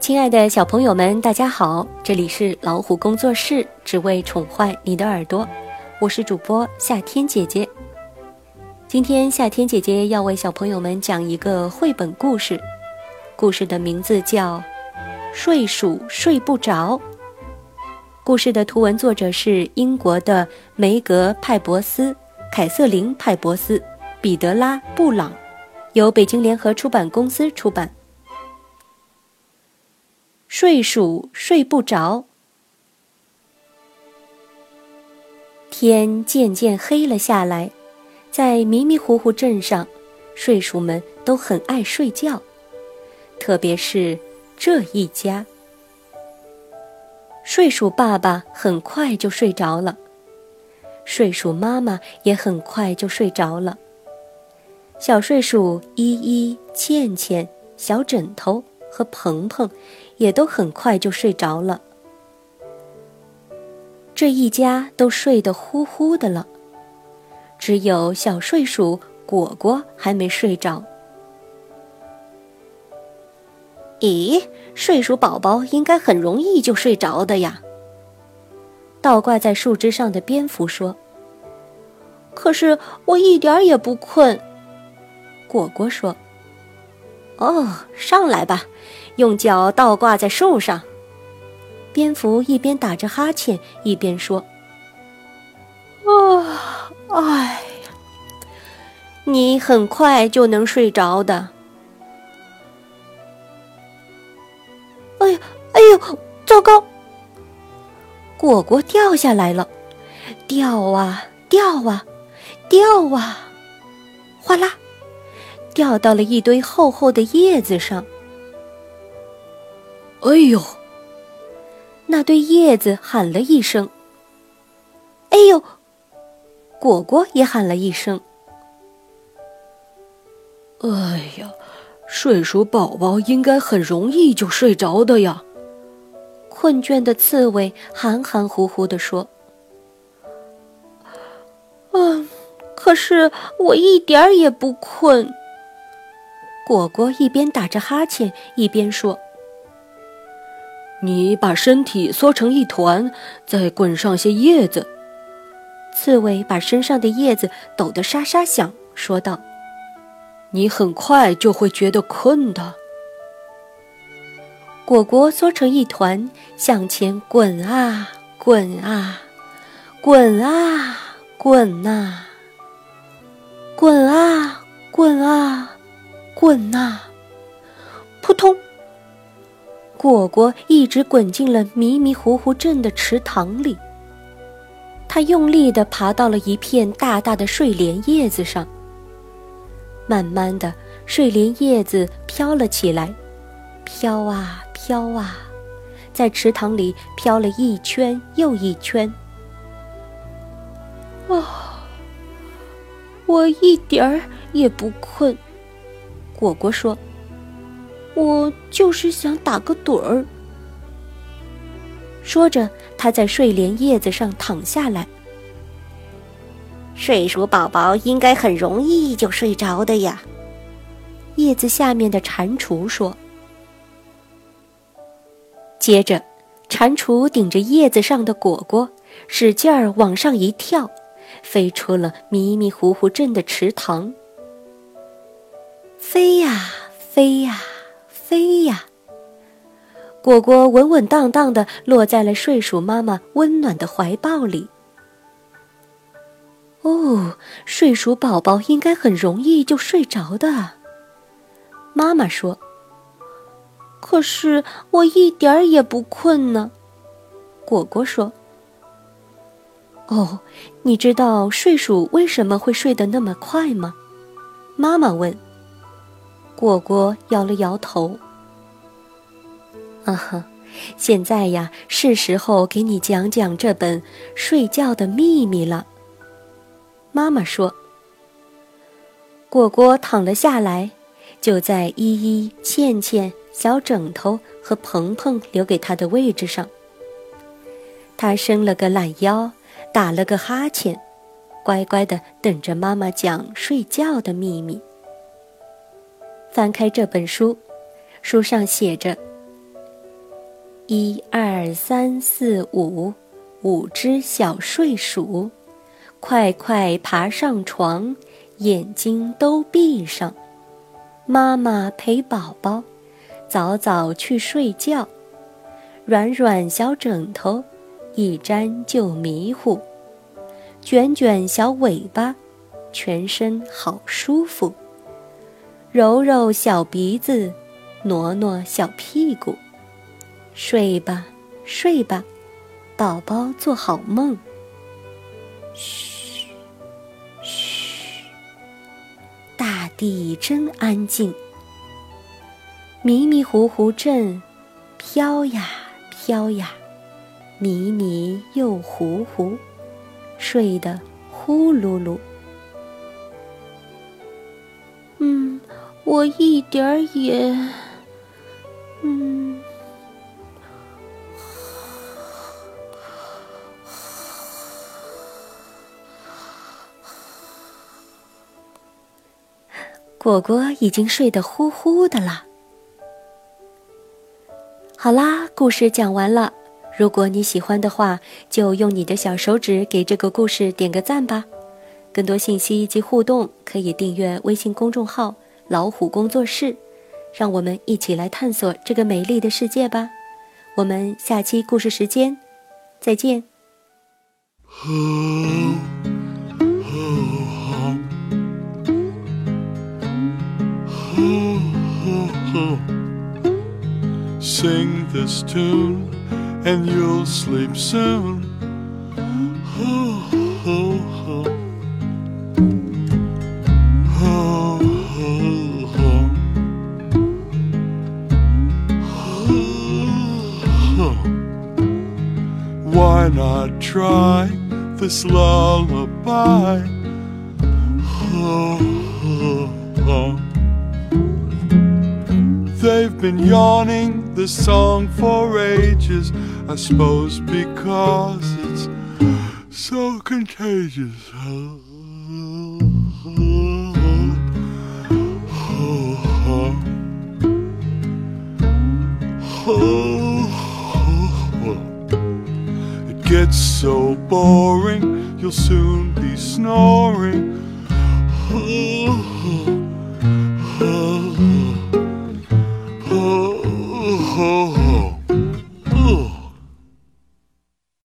亲爱的小朋友们，大家好！这里是老虎工作室，只为宠坏你的耳朵。我是主播夏天姐姐。今天夏天姐姐要为小朋友们讲一个绘本故事，故事的名字叫《睡鼠睡不着》。故事的图文作者是英国的梅格派博斯、凯瑟琳派博斯、彼得拉布朗，由北京联合出版公司出版。睡鼠睡不着，天渐渐黑了下来，在迷迷糊糊镇上，睡鼠们都很爱睡觉，特别是这一家。睡鼠爸爸很快就睡着了，睡鼠妈妈也很快就睡着了。小睡鼠依依、倩倩、小枕头和鹏鹏。也都很快就睡着了。这一家都睡得呼呼的了，只有小睡鼠果果还没睡着。咦，睡鼠宝宝应该很容易就睡着的呀。倒挂在树枝上的蝙蝠说：“可是我一点也不困。”果果说：“哦，上来吧。”用脚倒挂在树上，蝙蝠一边打着哈欠一边说：“啊，哎呀，你很快就能睡着的。”哎呀，哎呦，糟糕！果果掉下来了，掉啊掉啊掉啊，哗啦，掉到了一堆厚厚的叶子上。哎呦！那堆叶子喊了一声。哎呦！果果也喊了一声。哎呀，睡鼠宝宝应该很容易就睡着的呀。困倦的刺猬含含糊糊地说：“嗯，可是我一点儿也不困。”果果一边打着哈欠一边说。你把身体缩成一团，再滚上些叶子。刺猬把身上的叶子抖得沙沙响，说道：“你很快就会觉得困的。”果果缩成一团，向前滚啊滚啊，滚啊滚啊，滚啊滚啊滚啊，滚呐扑通！果果一直滚进了迷迷糊糊镇的池塘里。他用力地爬到了一片大大的睡莲叶子上。慢慢的，睡莲叶子飘了起来，飘啊飘啊，在池塘里飘了一圈又一圈。啊，我一点儿也不困。果果说。我就是想打个盹儿。说着，他在睡莲叶子上躺下来。睡鼠宝宝应该很容易就睡着的呀。叶子下面的蟾蜍说。接着，蟾蜍顶着叶子上的果果，使劲儿往上一跳，飞出了迷迷糊糊镇的池塘。飞呀，飞呀。飞呀！果果稳稳当当的落在了睡鼠妈妈温暖的怀抱里。哦，睡鼠宝宝应该很容易就睡着的。妈妈说：“可是我一点儿也不困呢。”果果说：“哦，你知道睡鼠为什么会睡得那么快吗？”妈妈问。果果摇了摇头。啊哈，现在呀，是时候给你讲讲这本睡觉的秘密了。妈妈说。果果躺了下来，就在依依、倩倩、小枕头和鹏鹏留给他的位置上。他伸了个懒腰，打了个哈欠，乖乖的等着妈妈讲睡觉的秘密。翻开这本书，书上写着：一二三四五，五只小睡鼠，快快爬上床，眼睛都闭上。妈妈陪宝宝，早早去睡觉。软软小枕头，一沾就迷糊。卷卷小尾巴，全身好舒服。揉揉小鼻子，挪挪小屁股。睡吧，睡吧，宝宝做好梦。嘘，嘘，大地真安静。迷迷糊糊阵，飘呀飘呀，迷迷又糊糊，睡得呼噜噜。我一点儿也，嗯。果果已经睡得呼呼的了。好啦，故事讲完了。如果你喜欢的话，就用你的小手指给这个故事点个赞吧。更多信息及互动，可以订阅微信公众号“老虎工作室”，让我们一起来探索这个美丽的世界吧。我们下期故事时间再见。Sing this tune and you'll sleep soon. Try this lullaby? They've been yawning this song for ages, I suppose because it's so contagious. It gets so boring, you'll soon be snoring.